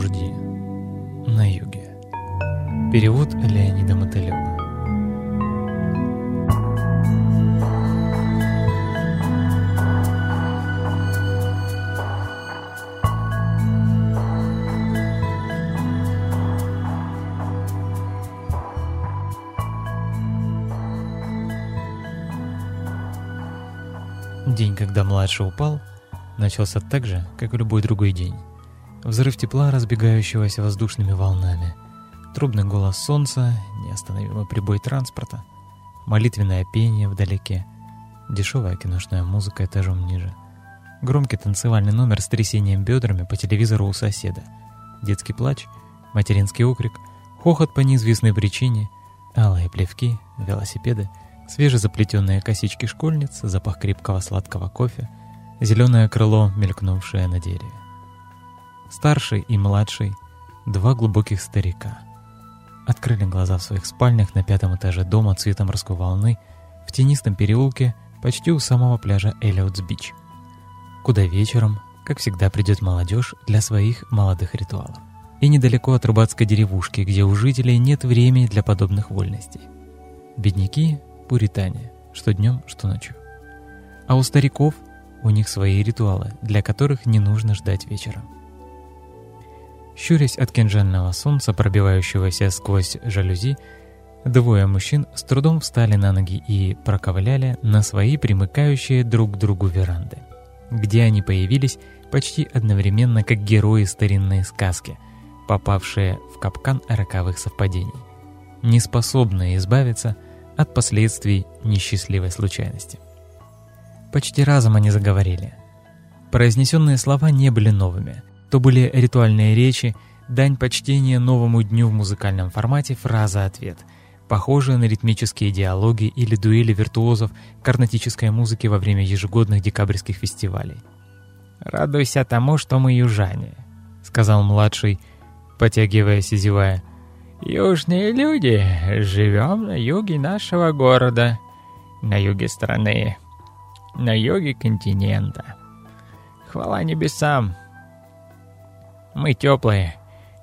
Ружди. На юге. Перевод Леонида Мотылева. День, когда младший упал, начался так же, как и любой другой день. Взрыв тепла, разбегающегося воздушными волнами, трубный голос солнца, неостановимый прибой транспорта, молитвенное пение вдалеке, дешевая киношная музыка этажом ниже, громкий танцевальный номер с трясением бедрами по телевизору у соседа, детский плач, материнский окрик, хохот по неизвестной причине, алые плевки, велосипеды, свежезаплетенные косички школьниц, запах крепкого сладкого кофе, зеленое крыло, мелькнувшее на дереве. Старший и младший, два глубоких старика. Открыли глаза в своих спальнях на пятом этаже дома цветом морской волны в тенистом переулке почти у самого пляжа Эллиотс-Бич, куда вечером, как всегда, придет молодежь для своих молодых ритуалов. И недалеко от рыбацкой деревушки, где у жителей нет времени для подобных вольностей. Бедняки — пуритане, что днем, что ночью. А у стариков у них свои ритуалы, для которых не нужно ждать вечера. Щурясь от кинжального солнца, пробивающегося сквозь жалюзи, двое мужчин с трудом встали на ноги и проковыляли на свои примыкающие друг к другу веранды, где они появились почти одновременно как герои старинной сказки, попавшие в капкан роковых совпадений, не способные избавиться от последствий несчастливой случайности. Почти разом они заговорили. Произнесенные слова не были новыми – то были ритуальные речи, дань почтения новому дню в музыкальном формате фраза-ответ, похожие на ритмические диалоги или дуэли виртуозов карнатической музыки во время ежегодных декабрьских фестивалей. «Радуйся тому, что мы южане», — сказал младший, потягиваясь и зевая. «Южные люди, живем на юге нашего города, на юге страны, на юге континента. Хвала небесам, мы теплые,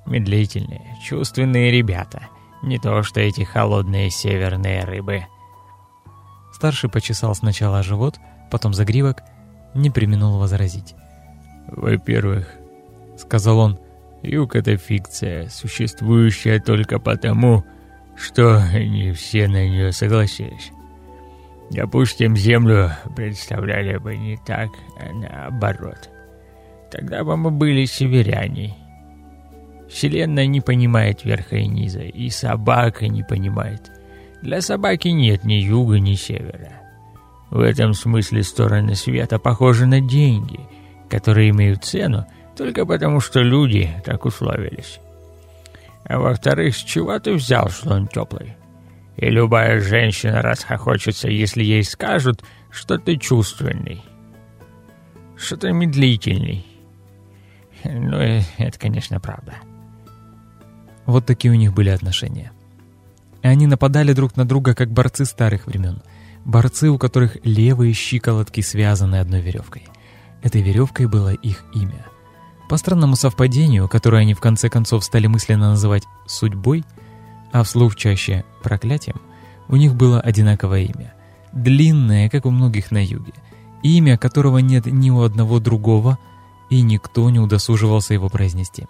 медлительные, чувственные ребята. Не то что эти холодные северные рыбы. Старший почесал сначала живот, потом загривок, не применул возразить. «Во-первых, — сказал он, — юг — это фикция, существующая только потому, что не все на нее согласились. Допустим, Землю представляли бы не так, а наоборот. Тогда бы мы были северяне. Вселенная не понимает верха и низа, и собака не понимает. Для собаки нет ни юга, ни севера. В этом смысле стороны света похожи на деньги, которые имеют цену только потому, что люди так условились. А во-вторых, с чего ты взял, что он теплый? И любая женщина расхохочется, если ей скажут, что ты чувственный, что ты медлительный, ну, это, конечно, правда. Вот такие у них были отношения. И они нападали друг на друга, как борцы старых времен. Борцы, у которых левые щиколотки связаны одной веревкой. Этой веревкой было их имя. По странному совпадению, которое они в конце концов стали мысленно называть «судьбой», а вслух чаще «проклятием», у них было одинаковое имя. Длинное, как у многих на юге. Имя, которого нет ни у одного другого – и никто не удосуживался его произнести.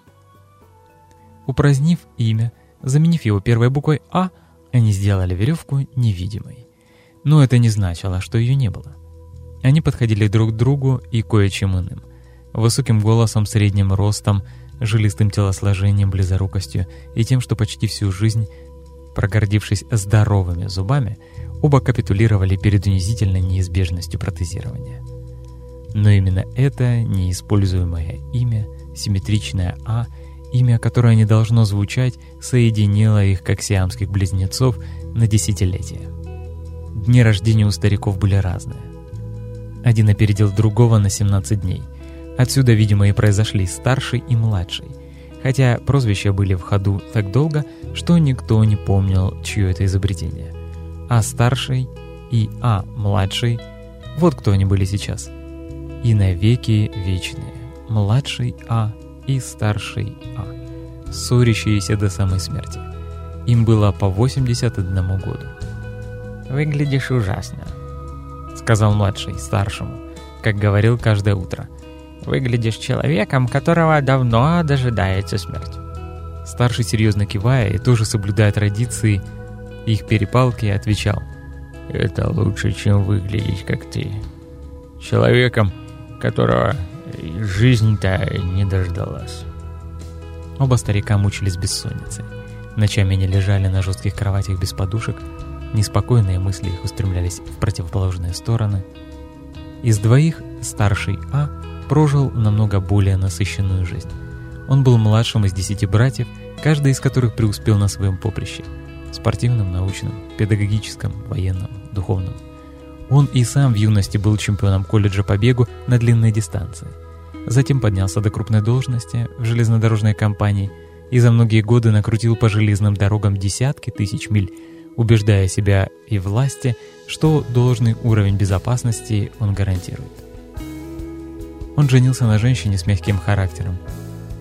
Упразднив имя, заменив его первой буквой «А», они сделали веревку невидимой. Но это не значило, что ее не было. Они подходили друг к другу и кое-чем иным. Высоким голосом, средним ростом, жилистым телосложением, близорукостью и тем, что почти всю жизнь, прогордившись здоровыми зубами, оба капитулировали перед унизительной неизбежностью протезирования. Но именно это неиспользуемое имя, симметричное «А», имя, которое не должно звучать, соединило их, как сиамских близнецов, на десятилетия. Дни рождения у стариков были разные. Один опередил другого на 17 дней. Отсюда, видимо, и произошли старший и младший. Хотя прозвища были в ходу так долго, что никто не помнил, чье это изобретение. А старший и А младший – вот кто они были сейчас – и навеки вечные. Младший А и старший А, ссорящиеся до самой смерти. Им было по 81 году. «Выглядишь ужасно», — сказал младший старшему, как говорил каждое утро. «Выглядишь человеком, которого давно дожидается смерть». Старший, серьезно кивая и тоже соблюдая традиции их перепалки, отвечал. «Это лучше, чем выглядеть, как ты. Человеком, которого жизнь-то не дождалась». Оба старика мучились бессонницей. Ночами они лежали на жестких кроватях без подушек, неспокойные мысли их устремлялись в противоположные стороны. Из двоих старший А прожил намного более насыщенную жизнь. Он был младшим из десяти братьев, каждый из которых преуспел на своем поприще – спортивном, научном, педагогическом, военном, духовном. Он и сам в юности был чемпионом колледжа по бегу на длинной дистанции. Затем поднялся до крупной должности в железнодорожной компании и за многие годы накрутил по железным дорогам десятки тысяч миль, убеждая себя и власти, что должный уровень безопасности он гарантирует. Он женился на женщине с мягким характером,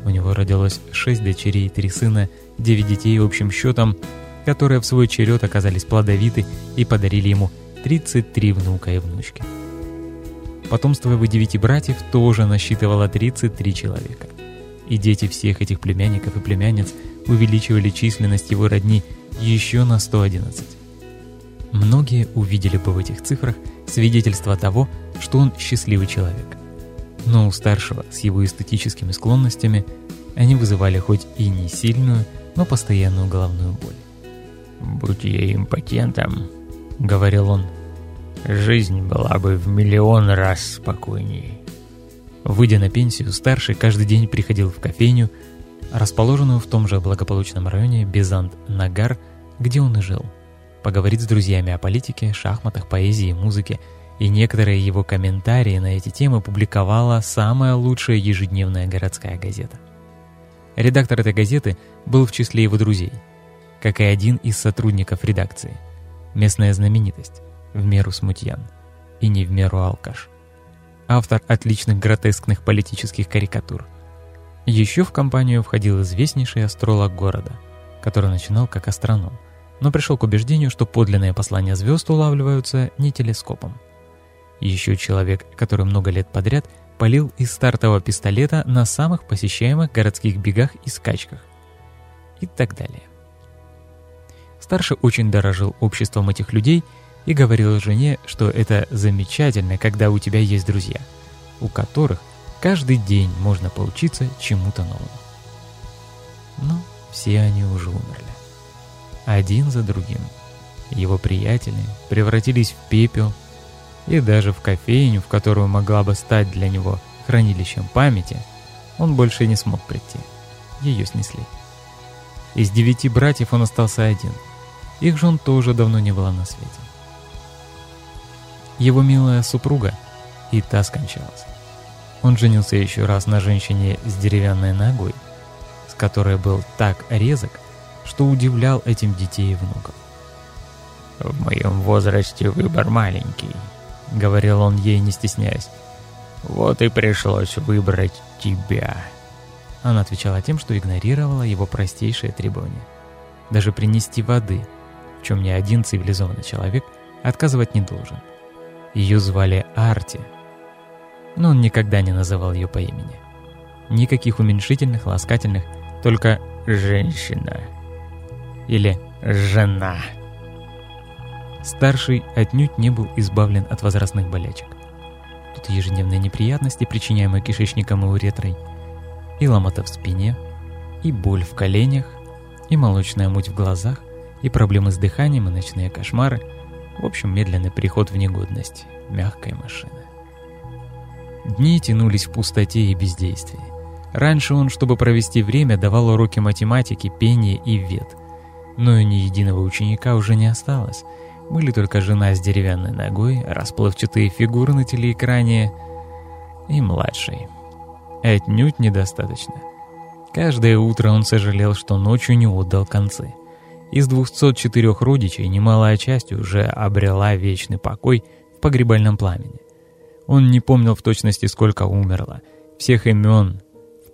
у него родилось шесть дочерей три сына, девять детей общим счетом, которые в свой черед оказались плодовиты и подарили ему 33 внука и внучки. Потомство его девяти братьев тоже насчитывало 33 человека. И дети всех этих племянников и племянниц увеличивали численность его родни еще на 111. Многие увидели бы в этих цифрах свидетельство того, что он счастливый человек но у старшего с его эстетическими склонностями они вызывали хоть и не сильную, но постоянную головную боль. «Будь я импотентом», — говорил он, — «жизнь была бы в миллион раз спокойнее». Выйдя на пенсию, старший каждый день приходил в кофейню, расположенную в том же благополучном районе Бизант-Нагар, где он и жил, поговорить с друзьями о политике, шахматах, поэзии, музыке — и некоторые его комментарии на эти темы публиковала самая лучшая ежедневная городская газета. Редактор этой газеты был в числе его друзей, как и один из сотрудников редакции. Местная знаменитость, в меру смутьян, и не в меру алкаш. Автор отличных гротескных политических карикатур. Еще в компанию входил известнейший астролог города, который начинал как астроном, но пришел к убеждению, что подлинные послания звезд улавливаются не телескопом, еще человек, который много лет подряд полил из стартового пистолета на самых посещаемых городских бегах и скачках. И так далее. Старший очень дорожил обществом этих людей и говорил жене, что это замечательно, когда у тебя есть друзья, у которых каждый день можно поучиться чему-то новому. Но все они уже умерли. Один за другим. Его приятели превратились в пепел, и даже в кофейню, в которую могла бы стать для него хранилищем памяти, он больше не смог прийти. Ее снесли. Из девяти братьев он остался один. Их жен тоже давно не было на свете. Его милая супруга и та скончалась. Он женился еще раз на женщине с деревянной ногой, с которой был так резок, что удивлял этим детей и внуков. «В моем возрасте выбор маленький», — говорил он ей, не стесняясь. «Вот и пришлось выбрать тебя». Она отвечала тем, что игнорировала его простейшие требования. Даже принести воды, в чем ни один цивилизованный человек отказывать не должен. Ее звали Арти, но он никогда не называл ее по имени. Никаких уменьшительных, ласкательных, только «женщина» или «жена». Старший отнюдь не был избавлен от возрастных болячек. Тут ежедневные неприятности, причиняемые кишечником и уретрой, и ломота в спине, и боль в коленях, и молочная муть в глазах, и проблемы с дыханием, и ночные кошмары. В общем, медленный переход в негодность мягкой машины. Дни тянулись в пустоте и бездействии. Раньше он, чтобы провести время, давал уроки математики, пения и вет. Но и ни единого ученика уже не осталось — были только жена с деревянной ногой, расплывчатые фигуры на телеэкране и младший. Отнюдь недостаточно. Каждое утро он сожалел, что ночью не отдал концы. Из 204 родичей немалая часть уже обрела вечный покой в погребальном пламени. Он не помнил в точности, сколько умерло, всех имен,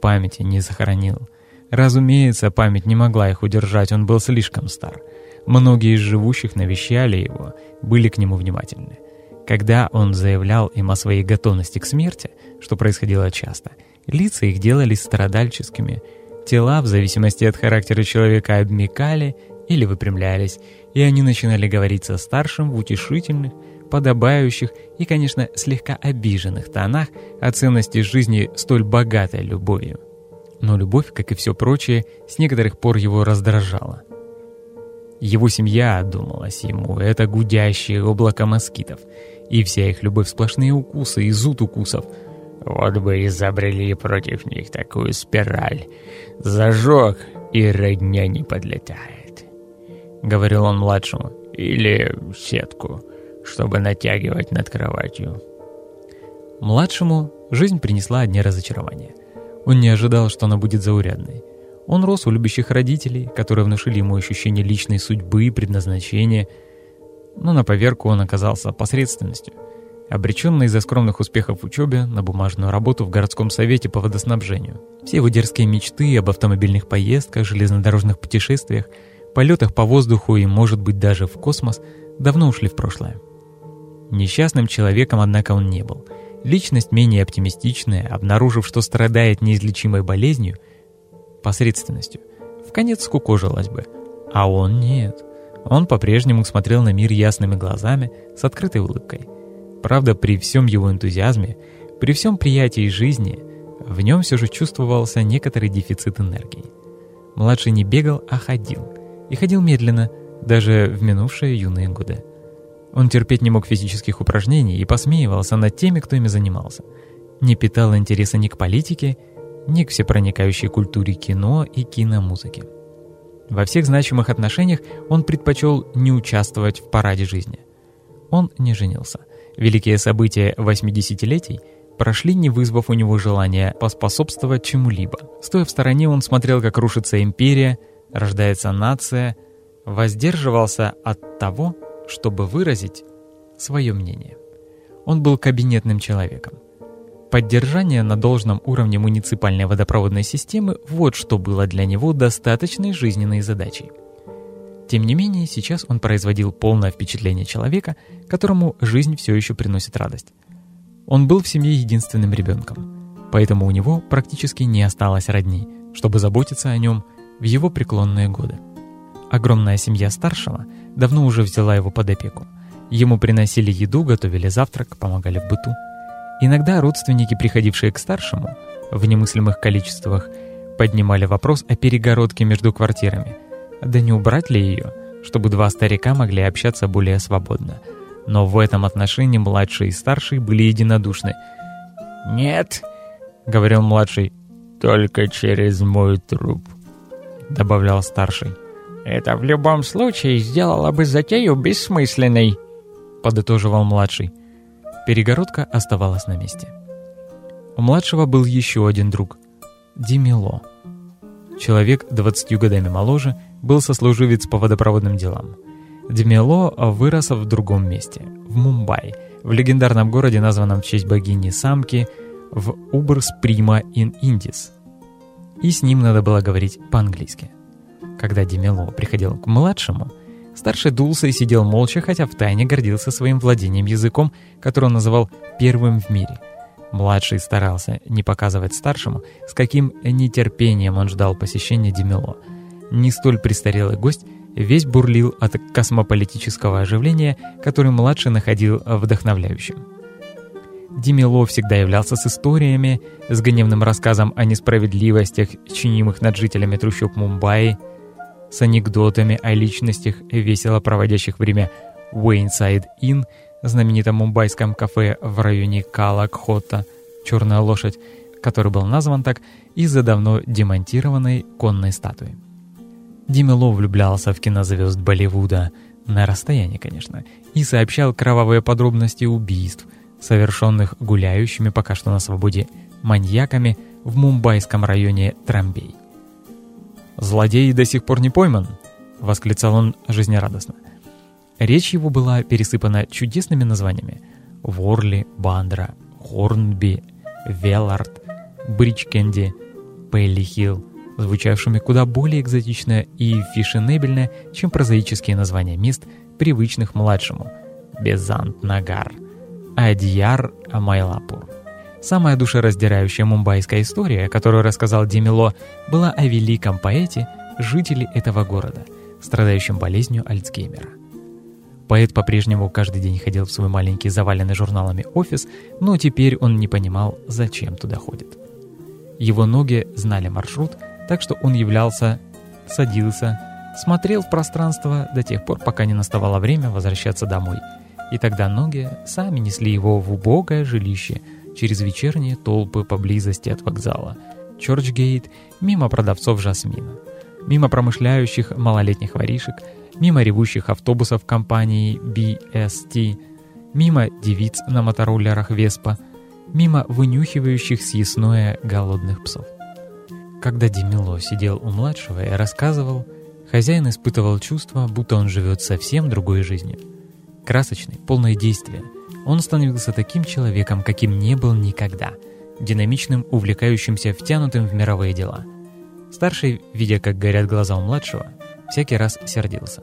памяти не сохранил. Разумеется, память не могла их удержать, он был слишком стар. Многие из живущих навещали его, были к нему внимательны. Когда он заявлял им о своей готовности к смерти, что происходило часто, лица их делались страдальческими, тела, в зависимости от характера человека, обмекали или выпрямлялись, и они начинали говорить со старшим в утешительных, подобающих и, конечно, слегка обиженных тонах о ценности жизни столь богатой любовью. Но любовь, как и все прочее, с некоторых пор его раздражала. Его семья, думалось ему, это гудящее облако москитов, и вся их любовь сплошные укусы и зуд укусов. Вот бы изобрели против них такую спираль. Зажег, и родня не подлетает. Говорил он младшему. Или сетку, чтобы натягивать над кроватью. Младшему жизнь принесла одни разочарования. Он не ожидал, что она будет заурядной. Он рос у любящих родителей, которые внушили ему ощущение личной судьбы и предназначения, но на поверку он оказался посредственностью, обреченный из-за скромных успехов в учебе на бумажную работу в городском совете по водоснабжению. Все его дерзкие мечты об автомобильных поездках, железнодорожных путешествиях, полетах по воздуху и, может быть, даже в космос давно ушли в прошлое. Несчастным человеком, однако, он не был. Личность менее оптимистичная, обнаружив, что страдает неизлечимой болезнью – посредственностью, в конец скукожилась бы. А он нет. Он по-прежнему смотрел на мир ясными глазами, с открытой улыбкой. Правда, при всем его энтузиазме, при всем приятии жизни, в нем все же чувствовался некоторый дефицит энергии. Младший не бегал, а ходил. И ходил медленно, даже в минувшие юные годы. Он терпеть не мог физических упражнений и посмеивался над теми, кто ими занимался. Не питал интереса ни к политике, ни к всепроникающей культуре кино и киномузыки. Во всех значимых отношениях он предпочел не участвовать в параде жизни. Он не женился. Великие события 80-летий прошли, не вызвав у него желания поспособствовать чему-либо. Стоя в стороне, он смотрел, как рушится империя, рождается нация, воздерживался от того, чтобы выразить свое мнение. Он был кабинетным человеком. Поддержание на должном уровне муниципальной водопроводной системы – вот что было для него достаточной жизненной задачей. Тем не менее, сейчас он производил полное впечатление человека, которому жизнь все еще приносит радость. Он был в семье единственным ребенком, поэтому у него практически не осталось родней, чтобы заботиться о нем в его преклонные годы. Огромная семья старшего давно уже взяла его под опеку. Ему приносили еду, готовили завтрак, помогали в быту. Иногда родственники, приходившие к старшему, в немыслимых количествах, поднимали вопрос о перегородке между квартирами. Да не убрать ли ее, чтобы два старика могли общаться более свободно. Но в этом отношении младший и старший были единодушны. «Нет», — говорил младший, — «только через мой труп», — добавлял старший. «Это в любом случае сделало бы затею бессмысленной», — подытоживал младший. Перегородка оставалась на месте. У младшего был еще один друг — Димило. Человек 20 годами моложе, был сослуживец по водопроводным делам. Демило вырос в другом месте, в Мумбаи, в легендарном городе, названном в честь богини Самки, в Убрс Прима ин Индис. И с ним надо было говорить по-английски. Когда Демило приходил к младшему — Старший дулся и сидел молча, хотя втайне гордился своим владением языком, который он называл первым в мире. Младший старался не показывать старшему, с каким нетерпением он ждал посещения Демело. Не столь престарелый гость весь бурлил от космополитического оживления, который младший находил вдохновляющим. Демело всегда являлся с историями, с гневным рассказом о несправедливостях, чинимых над жителями трущоб Мумбаи, с анекдотами о личностях, весело проводящих время в Уэйнсайд Inn, знаменитом мумбайском кафе в районе Калакхота, «Черная лошадь», который был назван так из-за давно демонтированной конной статуи. Димело влюблялся в кинозвезд Болливуда, на расстоянии, конечно, и сообщал кровавые подробности убийств, совершенных гуляющими пока что на свободе маньяками в мумбайском районе Трамбей. «Злодей до сих пор не пойман!» — восклицал он жизнерадостно. Речь его была пересыпана чудесными названиями — Ворли, Бандра, Хорнби, Веллард, Бричкенди, Пелли Хилл, звучавшими куда более экзотично и фешенебельно, чем прозаические названия мест, привычных младшему – Безант-Нагар, Адьяр Амайлапур. Самая душераздирающая мумбайская история, которую рассказал Демило, была о великом поэте, жителе этого города, страдающем болезнью Альцгеймера. Поэт по-прежнему каждый день ходил в свой маленький заваленный журналами офис, но теперь он не понимал, зачем туда ходит. Его ноги знали маршрут, так что он являлся, садился, смотрел в пространство до тех пор, пока не наставало время возвращаться домой. И тогда ноги сами несли его в убогое жилище – через вечерние толпы поблизости от вокзала, Чорчгейт, мимо продавцов жасмина, мимо промышляющих малолетних воришек, мимо ревущих автобусов компании BST, мимо девиц на мотороллерах Веспа, мимо вынюхивающих съестное голодных псов. Когда Демило сидел у младшего и рассказывал, хозяин испытывал чувство, будто он живет совсем другой жизнью. Красочной, полной действия — он становился таким человеком, каким не был никогда, динамичным, увлекающимся, втянутым в мировые дела. Старший, видя, как горят глаза у младшего, всякий раз сердился.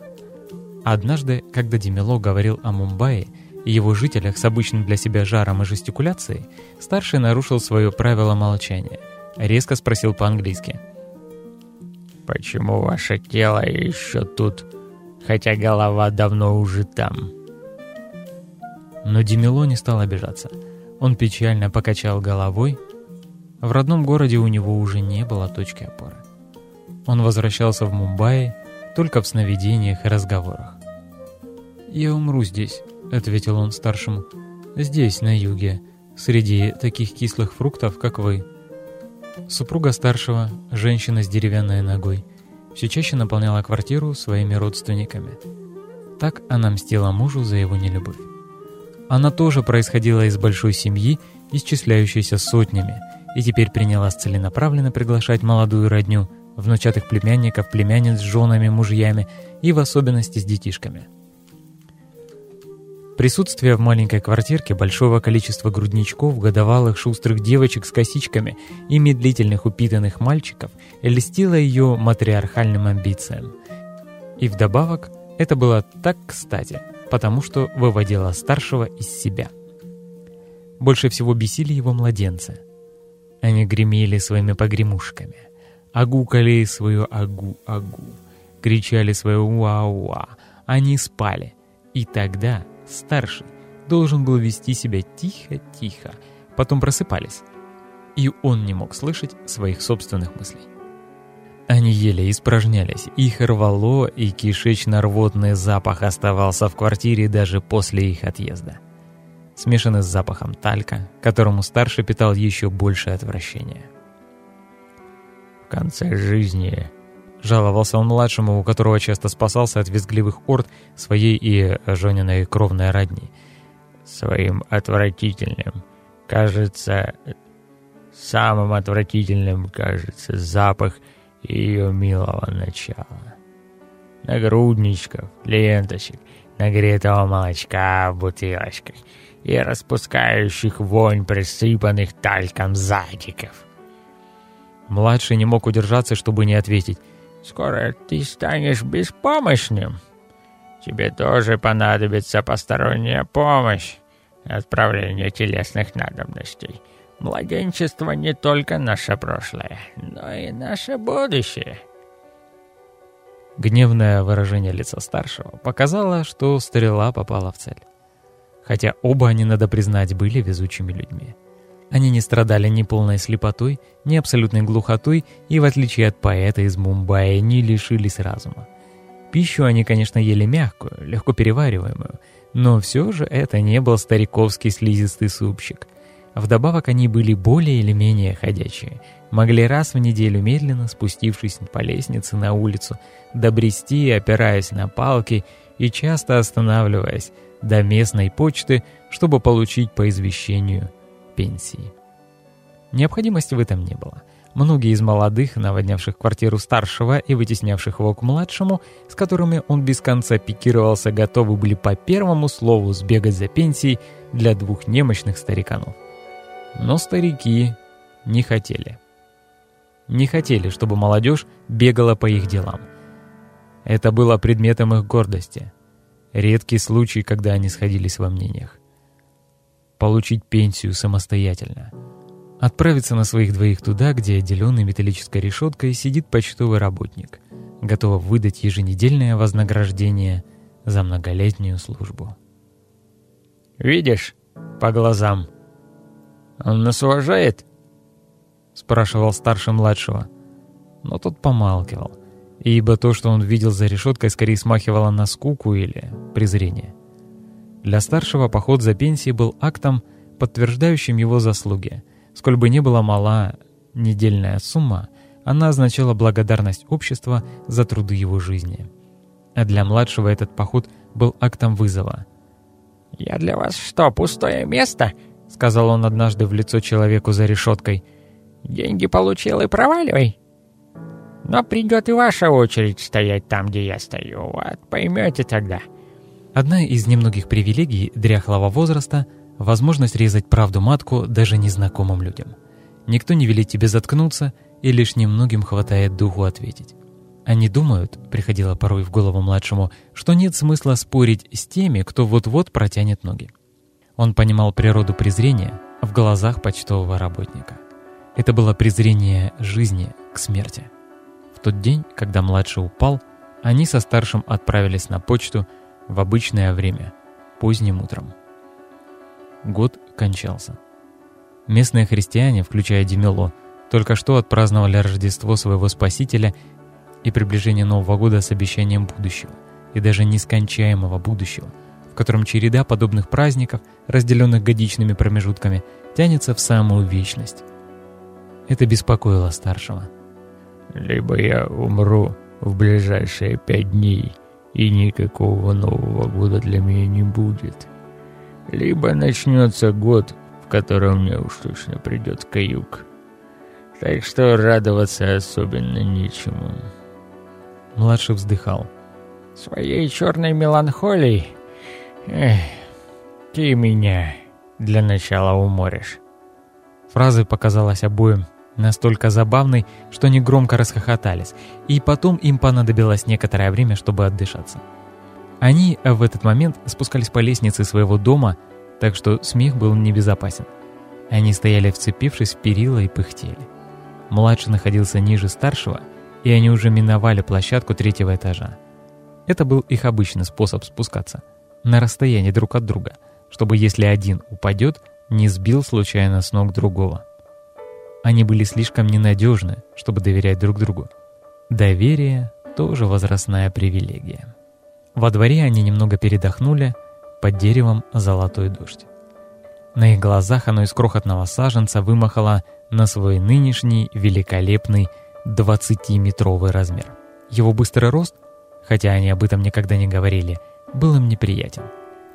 Однажды, когда Демило говорил о Мумбаи и его жителях с обычным для себя жаром и жестикуляцией, старший нарушил свое правило молчания. Резко спросил по-английски. «Почему ваше тело еще тут, хотя голова давно уже там?» Но Демило не стал обижаться. Он печально покачал головой. В родном городе у него уже не было точки опоры. Он возвращался в Мумбаи только в сновидениях и разговорах. «Я умру здесь», — ответил он старшему. «Здесь, на юге, среди таких кислых фруктов, как вы». Супруга старшего, женщина с деревянной ногой, все чаще наполняла квартиру своими родственниками. Так она мстила мужу за его нелюбовь. Она тоже происходила из большой семьи, исчисляющейся сотнями, и теперь принялась целенаправленно приглашать молодую родню, внучатых племянников, племянниц с женами, мужьями и в особенности с детишками. Присутствие в маленькой квартирке большого количества грудничков, годовалых шустрых девочек с косичками и медлительных упитанных мальчиков льстило ее матриархальным амбициям. И вдобавок это было так кстати – потому что выводила старшего из себя. Больше всего бесили его младенцы. Они гремели своими погремушками, агукали свою агу-агу, кричали свое уа-уа, они спали. И тогда старший должен был вести себя тихо-тихо, потом просыпались, и он не мог слышать своих собственных мыслей. Они еле испражнялись, их рвало, и кишечно-рвотный запах оставался в квартире даже после их отъезда. Смешанный с запахом талька, которому старший питал еще большее отвращение. «В конце жизни...» — жаловался он младшему, у которого часто спасался от визгливых орд своей и Жониной кровной родни. «Своим отвратительным, кажется, самым отвратительным, кажется, запах — ее милого начала. Нагрудничков, ленточек, нагретого молочка в бутылочках и распускающих вонь присыпанных тальком задиков. Младший не мог удержаться, чтобы не ответить. «Скоро ты станешь беспомощным. Тебе тоже понадобится посторонняя помощь, отправление телесных надобностей». Младенчество не только наше прошлое, но и наше будущее. Гневное выражение лица старшего показало, что стрела попала в цель. Хотя оба они, надо признать, были везучими людьми. Они не страдали ни полной слепотой, ни абсолютной глухотой и, в отличие от поэта из Мумбаи, не лишились разума. Пищу они, конечно, ели мягкую, легко перевариваемую, но все же это не был стариковский слизистый супчик — Вдобавок они были более или менее ходячие, могли раз в неделю медленно спустившись по лестнице на улицу, добрести, опираясь на палки и часто останавливаясь до местной почты, чтобы получить по извещению пенсии. Необходимости в этом не было. Многие из молодых, наводнявших квартиру старшего и вытеснявших его к младшему, с которыми он без конца пикировался, готовы были по первому слову сбегать за пенсией для двух немощных стариканов. Но старики не хотели. не хотели, чтобы молодежь бегала по их делам. Это было предметом их гордости. Редкий случай, когда они сходились во мнениях. Получить пенсию самостоятельно. Отправиться на своих двоих туда, где отделенный металлической решеткой сидит почтовый работник, готов выдать еженедельное вознаграждение за многолетнюю службу. «Видишь, по глазам. Он нас уважает?» — спрашивал старший младшего. Но тот помалкивал ибо то, что он видел за решеткой, скорее смахивало на скуку или презрение. Для старшего поход за пенсией был актом, подтверждающим его заслуги. Сколь бы ни была мала недельная сумма, она означала благодарность общества за труды его жизни. А для младшего этот поход был актом вызова. «Я для вас что, пустое место?» — сказал он однажды в лицо человеку за решеткой. «Деньги получил и проваливай». Но придет и ваша очередь стоять там, где я стою. Вот поймете тогда. Одна из немногих привилегий дряхлого возраста — возможность резать правду матку даже незнакомым людям. Никто не велит тебе заткнуться, и лишь немногим хватает духу ответить. Они думают, приходило порой в голову младшему, что нет смысла спорить с теми, кто вот-вот протянет ноги. Он понимал природу презрения в глазах почтового работника. Это было презрение жизни к смерти. В тот день, когда младший упал, они со старшим отправились на почту в обычное время, поздним утром. Год кончался. Местные христиане, включая Демело, только что отпраздновали Рождество своего Спасителя и приближение Нового года с обещанием будущего, и даже нескончаемого будущего, котором череда подобных праздников, разделенных годичными промежутками, тянется в самую вечность. Это беспокоило старшего – либо я умру в ближайшие пять дней, и никакого Нового года для меня не будет. Либо начнется год, в котором мне уж точно придет каюк. Так что радоваться особенно нечему. Младший вздыхал. Своей черной меланхолией... Эх, ты меня для начала уморишь. Фраза показалась обоим настолько забавной, что они громко расхохотались, и потом им понадобилось некоторое время, чтобы отдышаться. Они в этот момент спускались по лестнице своего дома, так что смех был небезопасен. Они стояли вцепившись в перила и пыхтели. Младший находился ниже старшего, и они уже миновали площадку третьего этажа. Это был их обычный способ спускаться, на расстоянии друг от друга, чтобы если один упадет, не сбил случайно с ног другого. Они были слишком ненадежны, чтобы доверять друг другу. Доверие — тоже возрастная привилегия. Во дворе они немного передохнули, под деревом золотой дождь. На их глазах оно из крохотного саженца вымахало на свой нынешний великолепный 20-метровый размер. Его быстрый рост, хотя они об этом никогда не говорили, был им неприятен,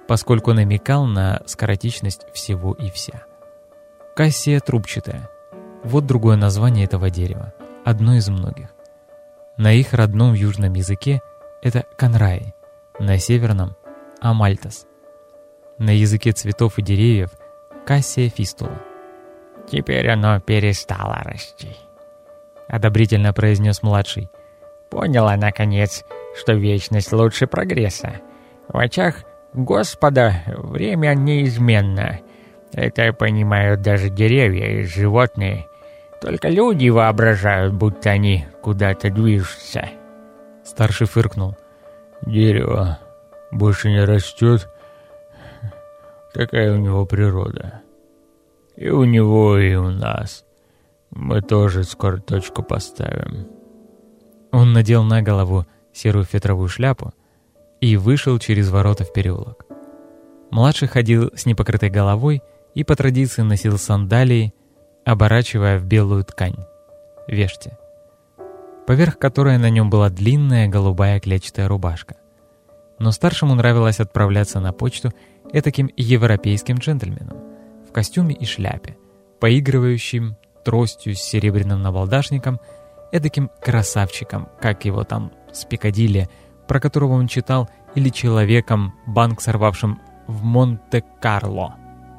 поскольку намекал на скоротечность всего и вся. Кассия трубчатая, вот другое название этого дерева, одно из многих. На их родном южном языке это канраи, на северном – амальтас. На языке цветов и деревьев – кассия фистула. «Теперь оно перестало расти», — одобрительно произнес младший. «Поняла, наконец, что вечность лучше прогресса. В очах Господа время неизменно. Это понимают даже деревья и животные. Только люди воображают, будто они куда-то движутся. Старший фыркнул. Дерево больше не растет. Какая у него природа. И у него, и у нас. Мы тоже скоро точку поставим. Он надел на голову серую фетровую шляпу и вышел через ворота в переулок. Младший ходил с непокрытой головой и по традиции носил сандалии, оборачивая в белую ткань — веште, поверх которой на нем была длинная голубая клетчатая рубашка. Но старшему нравилось отправляться на почту этаким европейским джентльменом в костюме и шляпе, поигрывающим тростью с серебряным набалдашником, эдаким красавчиком, как его там с про которого он читал, или человеком, банк сорвавшим в Монте-Карло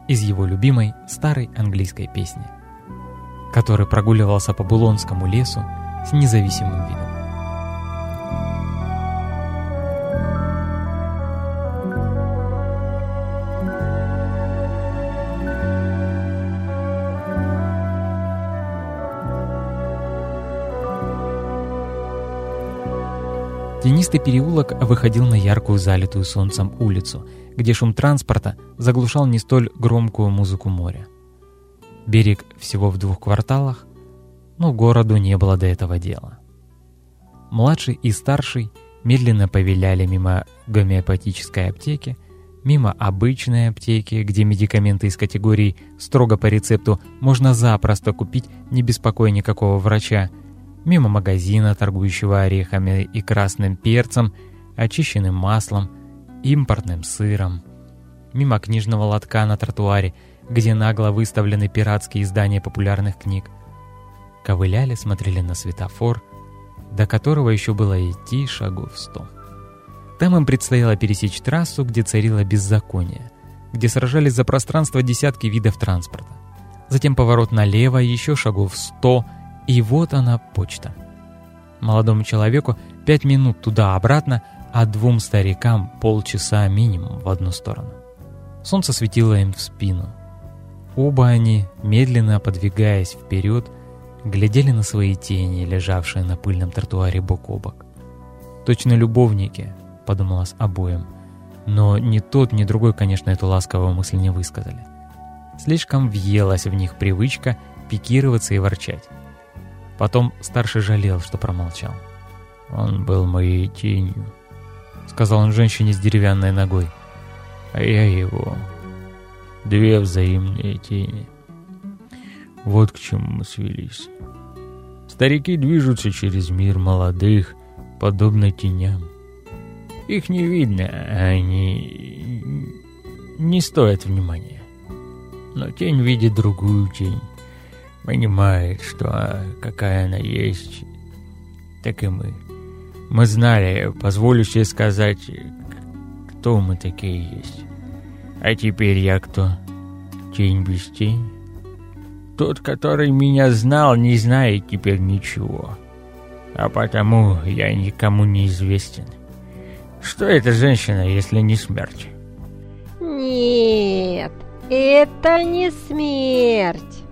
из его любимой старой английской песни. который прогуливался по Булонскому лесу с независимым видом. Тенистый переулок выходил на яркую залитую солнцем улицу, где шум транспорта заглушал не столь громкую музыку моря. Берег всего в двух кварталах, но городу не было до этого дела. Младший и старший медленно повеляли мимо гомеопатической аптеки, мимо обычной аптеки, где медикаменты из категории «строго по рецепту» можно запросто купить, не беспокоя никакого врача, мимо магазина, торгующего орехами и красным перцем, очищенным маслом, импортным сыром, мимо книжного лотка на тротуаре, где нагло выставлены пиратские издания популярных книг. Ковыляли, смотрели на светофор, до которого еще было идти шагов сто. Там им предстояло пересечь трассу, где царило беззаконие, где сражались за пространство десятки видов транспорта. Затем поворот налево, еще шагов сто — и вот она почта. Молодому человеку пять минут туда-обратно, а двум старикам полчаса минимум в одну сторону. Солнце светило им в спину. Оба они, медленно подвигаясь вперед, глядели на свои тени, лежавшие на пыльном тротуаре бок о бок. «Точно любовники», — подумалось обоим. Но ни тот, ни другой, конечно, эту ласковую мысль не высказали. Слишком въелась в них привычка пикироваться и ворчать. Потом старший жалел, что промолчал. «Он был моей тенью», — сказал он женщине с деревянной ногой. «А я его. Две взаимные тени. Вот к чему мы свелись. Старики движутся через мир молодых, подобно теням. Их не видно, они не стоят внимания. Но тень видит другую тень понимает, что какая она есть, так и мы. Мы знали, позволю себе сказать, кто мы такие есть. А теперь я кто? Тень без тень? Тот, который меня знал, не знает теперь ничего. А потому я никому не известен. Что эта женщина, если не смерть? Нет, это не смерть.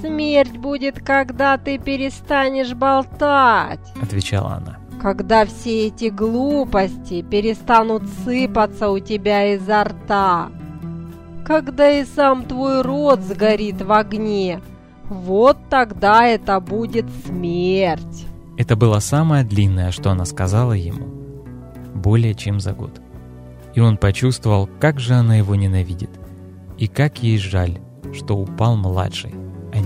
Смерть будет, когда ты перестанешь болтать, отвечала она. Когда все эти глупости перестанут сыпаться у тебя изо рта. Когда и сам твой рот сгорит в огне. Вот тогда это будет смерть. Это было самое длинное, что она сказала ему. Более чем за год. И он почувствовал, как же она его ненавидит. И как ей жаль, что упал младший а.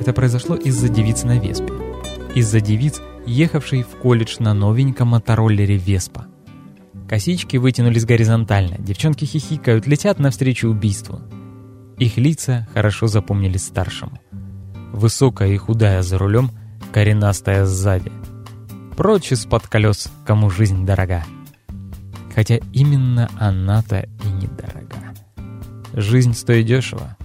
Это произошло из-за девиц на Веспе. Из-за девиц, ехавшей в колледж на новеньком мотороллере Веспа. Косички вытянулись горизонтально, девчонки хихикают, летят навстречу убийству. Их лица хорошо запомнились старшему. Высокая и худая за рулем, коренастая сзади — прочь из-под колес, кому жизнь дорога. Хотя именно она-то и недорога. Жизнь стоит дешево,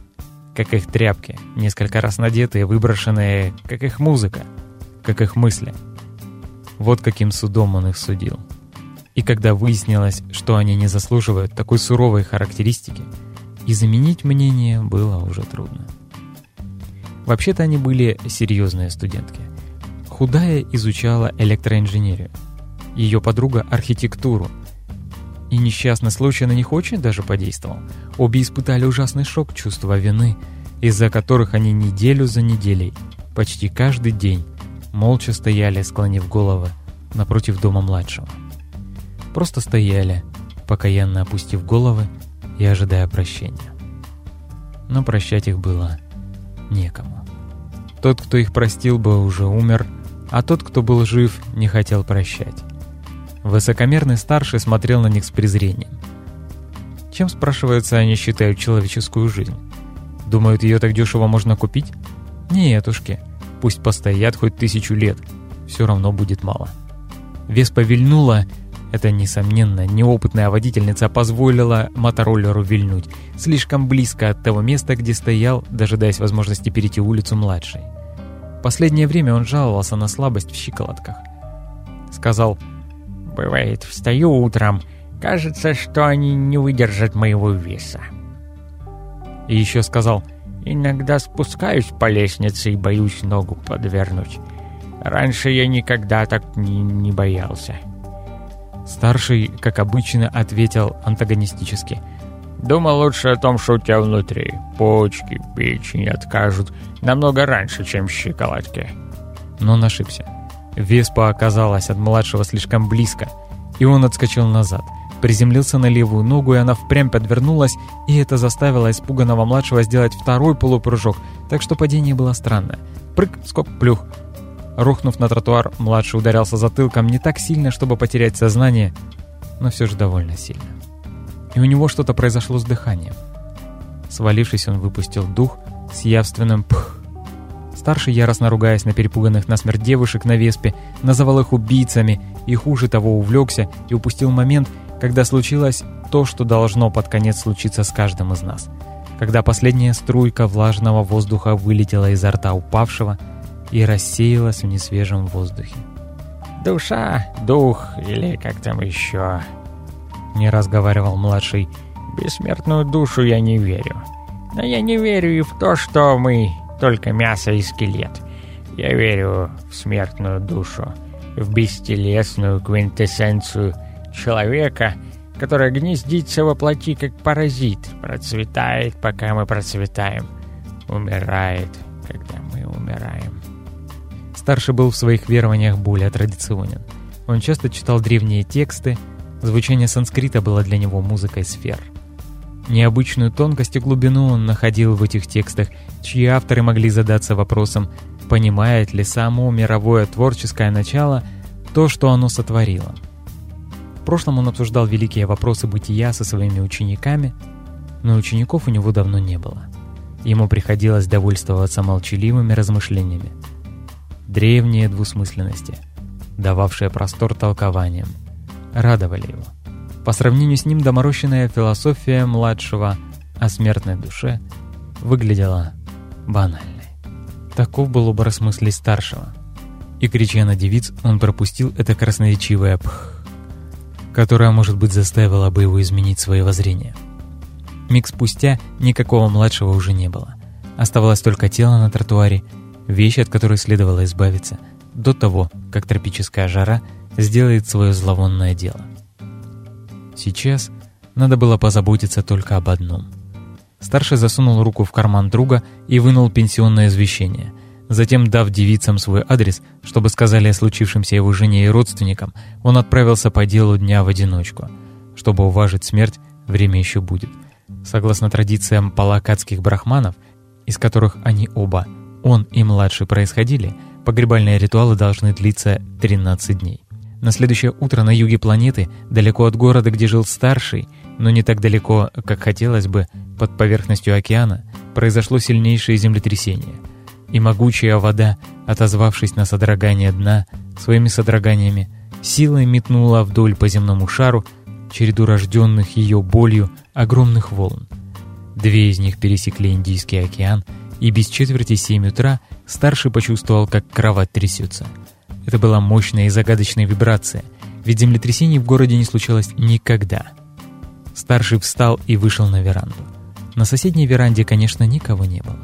как их тряпки, несколько раз надетые, выброшенные, как их музыка, как их мысли. Вот каким судом он их судил. И когда выяснилось, что они не заслуживают такой суровой характеристики, и заменить мнение было уже трудно. Вообще-то они были серьезные студентки. Худая изучала электроинженерию. Ее подруга — архитектуру. И несчастный случай на них очень даже подействовал. Обе испытали ужасный шок чувства вины, из-за которых они неделю за неделей, почти каждый день, молча стояли, склонив головы, напротив дома младшего. Просто стояли, покаянно опустив головы и ожидая прощения. Но прощать их было некому. Тот, кто их простил бы, уже умер, а тот, кто был жив, не хотел прощать. Высокомерный старший смотрел на них с презрением. Чем, спрашивается, они считают человеческую жизнь? Думают, ее так дешево можно купить? Нетушки, пусть постоят хоть тысячу лет, все равно будет мало. Веспа вильнула, это, несомненно, неопытная водительница позволила мотороллеру вильнуть слишком близко от того места, где стоял, дожидаясь возможности перейти улицу младшей. Последнее время он жаловался на слабость в щиколотках. Сказал, «Бывает, встаю утром, кажется, что они не выдержат моего веса». И еще сказал, «Иногда спускаюсь по лестнице и боюсь ногу подвернуть. Раньше я никогда так не, не боялся». Старший, как обычно, ответил антагонистически. «Думал лучше о том, что у тебя внутри. Почки, печень откажут намного раньше, чем щеколотки». Но он ошибся. Веспа оказалась от младшего слишком близко, и он отскочил назад, приземлился на левую ногу, и она впрямь подвернулась, и это заставило испуганного младшего сделать второй полупрыжок, так что падение было странное. Прыг, скок, плюх. Рухнув на тротуар, младший ударялся затылком не так сильно, чтобы потерять сознание, но все же довольно сильно. И у него что-то произошло с дыханием. Свалившись, он выпустил дух с явственным «пх». Старший, яростно ругаясь на перепуганных насмерть девушек на Веспе, называл их убийцами и, хуже того, увлекся и упустил момент, когда случилось то, что должно под конец случиться с каждым из нас. Когда последняя струйка влажного воздуха вылетела изо рта упавшего – и рассеялась в несвежем воздухе. «Душа, дух или как там еще...» Не разговаривал младший. «Бессмертную душу я не верю. Но я не верю и в то, что мы только мясо и скелет. Я верю в смертную душу, в бестелесную квинтэссенцию человека, которая гнездится во плоти как паразит, процветает, пока мы процветаем, умирает, когда мы умираем. Старший был в своих верованиях более традиционен. Он часто читал древние тексты, звучание санскрита было для него музыкой сфер. Необычную тонкость и глубину он находил в этих текстах, чьи авторы могли задаться вопросом, понимает ли само мировое творческое начало то, что оно сотворило. В прошлом он обсуждал великие вопросы бытия со своими учениками, но учеников у него давно не было. Ему приходилось довольствоваться молчаливыми размышлениями – древние двусмысленности, дававшие простор толкованиям, радовали его. По сравнению с ним доморощенная философия младшего о смертной душе выглядела банальной. Таков был образ мыслей старшего. И, крича на девиц, он пропустил это красноречивое «пх», которое, может быть, заставило бы его изменить свои воззрения. Миг спустя никакого младшего уже не было. Оставалось только тело на тротуаре вещь, от которой следовало избавиться, до того, как тропическая жара сделает свое зловонное дело. Сейчас надо было позаботиться только об одном. Старший засунул руку в карман друга и вынул пенсионное извещение. Затем, дав девицам свой адрес, чтобы сказали о случившемся его жене и родственникам, он отправился по делу дня в одиночку. Чтобы уважить смерть, время еще будет. Согласно традициям палакатских брахманов, из которых они оба он и младший происходили, погребальные ритуалы должны длиться 13 дней. На следующее утро на юге планеты, далеко от города, где жил старший, но не так далеко, как хотелось бы, под поверхностью океана, произошло сильнейшее землетрясение. И могучая вода, отозвавшись на содрогание дна своими содроганиями, силой метнула вдоль по земному шару череду рожденных ее болью огромных волн. Две из них пересекли Индийский океан и без четверти семь утра старший почувствовал, как кровать трясется. Это была мощная и загадочная вибрация, ведь землетрясений в городе не случалось никогда. Старший встал и вышел на веранду. На соседней веранде, конечно, никого не было.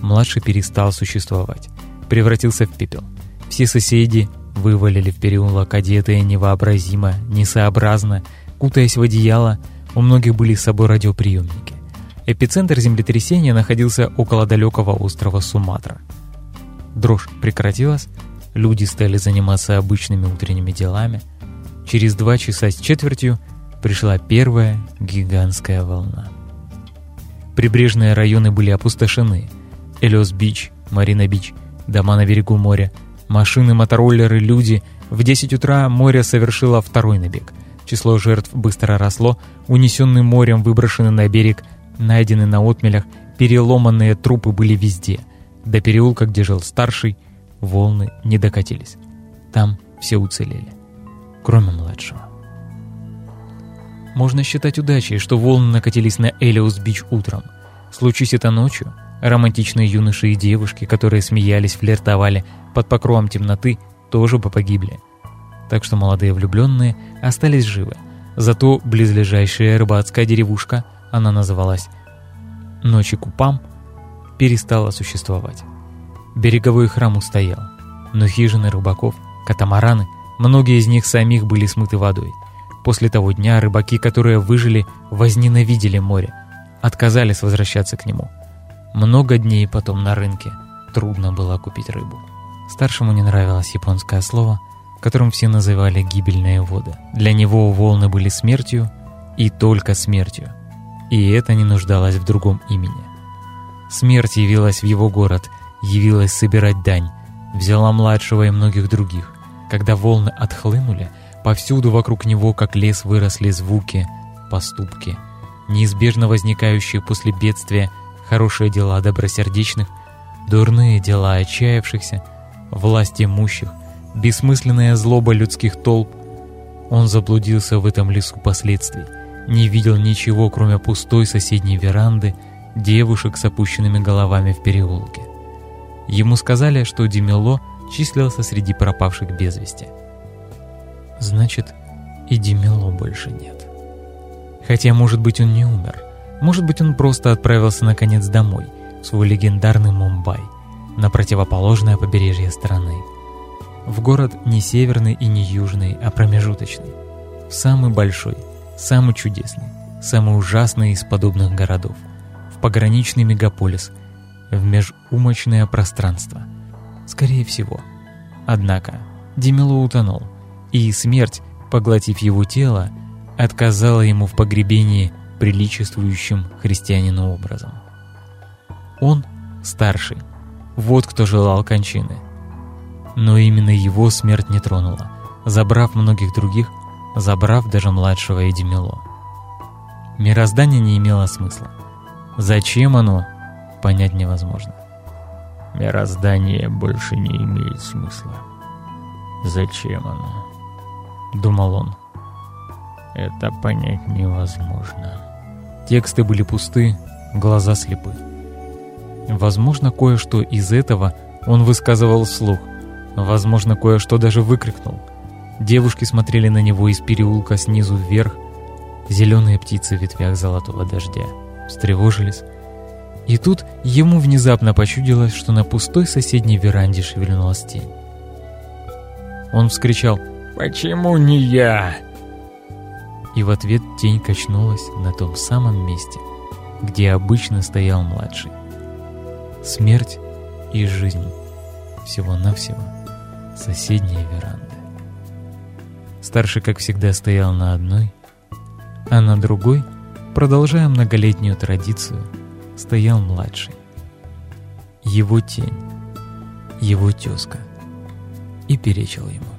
Младший перестал существовать, превратился в пепел. Все соседи вывалили в переулок одетые невообразимо, несообразно, кутаясь в одеяло, у многих были с собой радиоприемники. Эпицентр землетрясения находился около далекого острова Суматра. Дрожь прекратилась, люди стали заниматься обычными утренними делами. Через два часа с четвертью пришла первая гигантская волна. Прибрежные районы были опустошены. Элиос-Бич, Марина-Бич, дома на берегу моря, машины, мотороллеры, люди. В 10 утра море совершило второй набег. Число жертв быстро росло, унесенный морем, выброшены на берег – Найдены на отмелях, переломанные трупы были везде. До переулка, где жил старший, волны не докатились. Там все уцелели. кроме младшего. Можно считать удачей, что волны накатились на Элиус-Бич утром. Случись это ночью, романтичные юноши и девушки, которые смеялись, флиртовали под покровом темноты, тоже бы погибли. Так что молодые влюбленные остались живы. Зато близлежащая рыбацкая деревушка, она называлась Ночи Купам, перестала существовать. Береговой храм устоял, но хижины рыбаков, катамараны, многие из них самих были смыты водой – После того дня рыбаки, которые выжили, возненавидели море, отказались возвращаться к нему. Много дней потом на рынке трудно было купить рыбу. Старшему не нравилось японское слово, которым все называли «гибельные воды». Для него волны были смертью и только смертью. И это не нуждалось в другом имени. Смерть явилась в его город, явилась собирать дань, взяла младшего и многих других. Когда волны отхлынули – Повсюду вокруг него, как лес, выросли звуки, поступки, неизбежно возникающие после бедствия, хорошие дела добросердечных, дурные дела отчаявшихся, власть имущих, бессмысленная злоба людских толп. Он заблудился в этом лесу последствий, не видел ничего, кроме пустой соседней веранды, девушек с опущенными головами в переулке. Ему сказали, что Демело числился среди пропавших без вести. Значит, и Демило больше нет. Хотя, может быть, он не умер. Может быть, он просто отправился наконец домой, в свой легендарный Мумбай, на противоположное побережье страны. В город не северный и не южный, а промежуточный. В самый большой, самый чудесный, самый ужасный из подобных городов. В пограничный мегаполис, в межумочное пространство. Скорее всего. Однако, Демило утонул – и смерть, поглотив его тело, отказала ему в погребении приличествующим христианину образом. Он старший, вот кто желал кончины. Но именно его смерть не тронула, забрав многих других, забрав даже младшего Эдимило. Мироздание не имело смысла. Зачем оно, понять невозможно. Мироздание больше не имеет смысла. Зачем оно? — думал он. «Это понять невозможно». Тексты были пусты, глаза слепы. Возможно, кое-что из этого он высказывал вслух. Возможно, кое-что даже выкрикнул. Девушки смотрели на него из переулка снизу вверх. Зеленые птицы в ветвях золотого дождя встревожились. И тут ему внезапно почудилось, что на пустой соседней веранде шевельнулась тень. Он вскричал Почему не я?» И в ответ тень качнулась на том самом месте, где обычно стоял младший. Смерть и жизнь всего-навсего соседние веранды. Старший, как всегда, стоял на одной, а на другой, продолжая многолетнюю традицию, стоял младший. Его тень, его тезка, и перечил ему.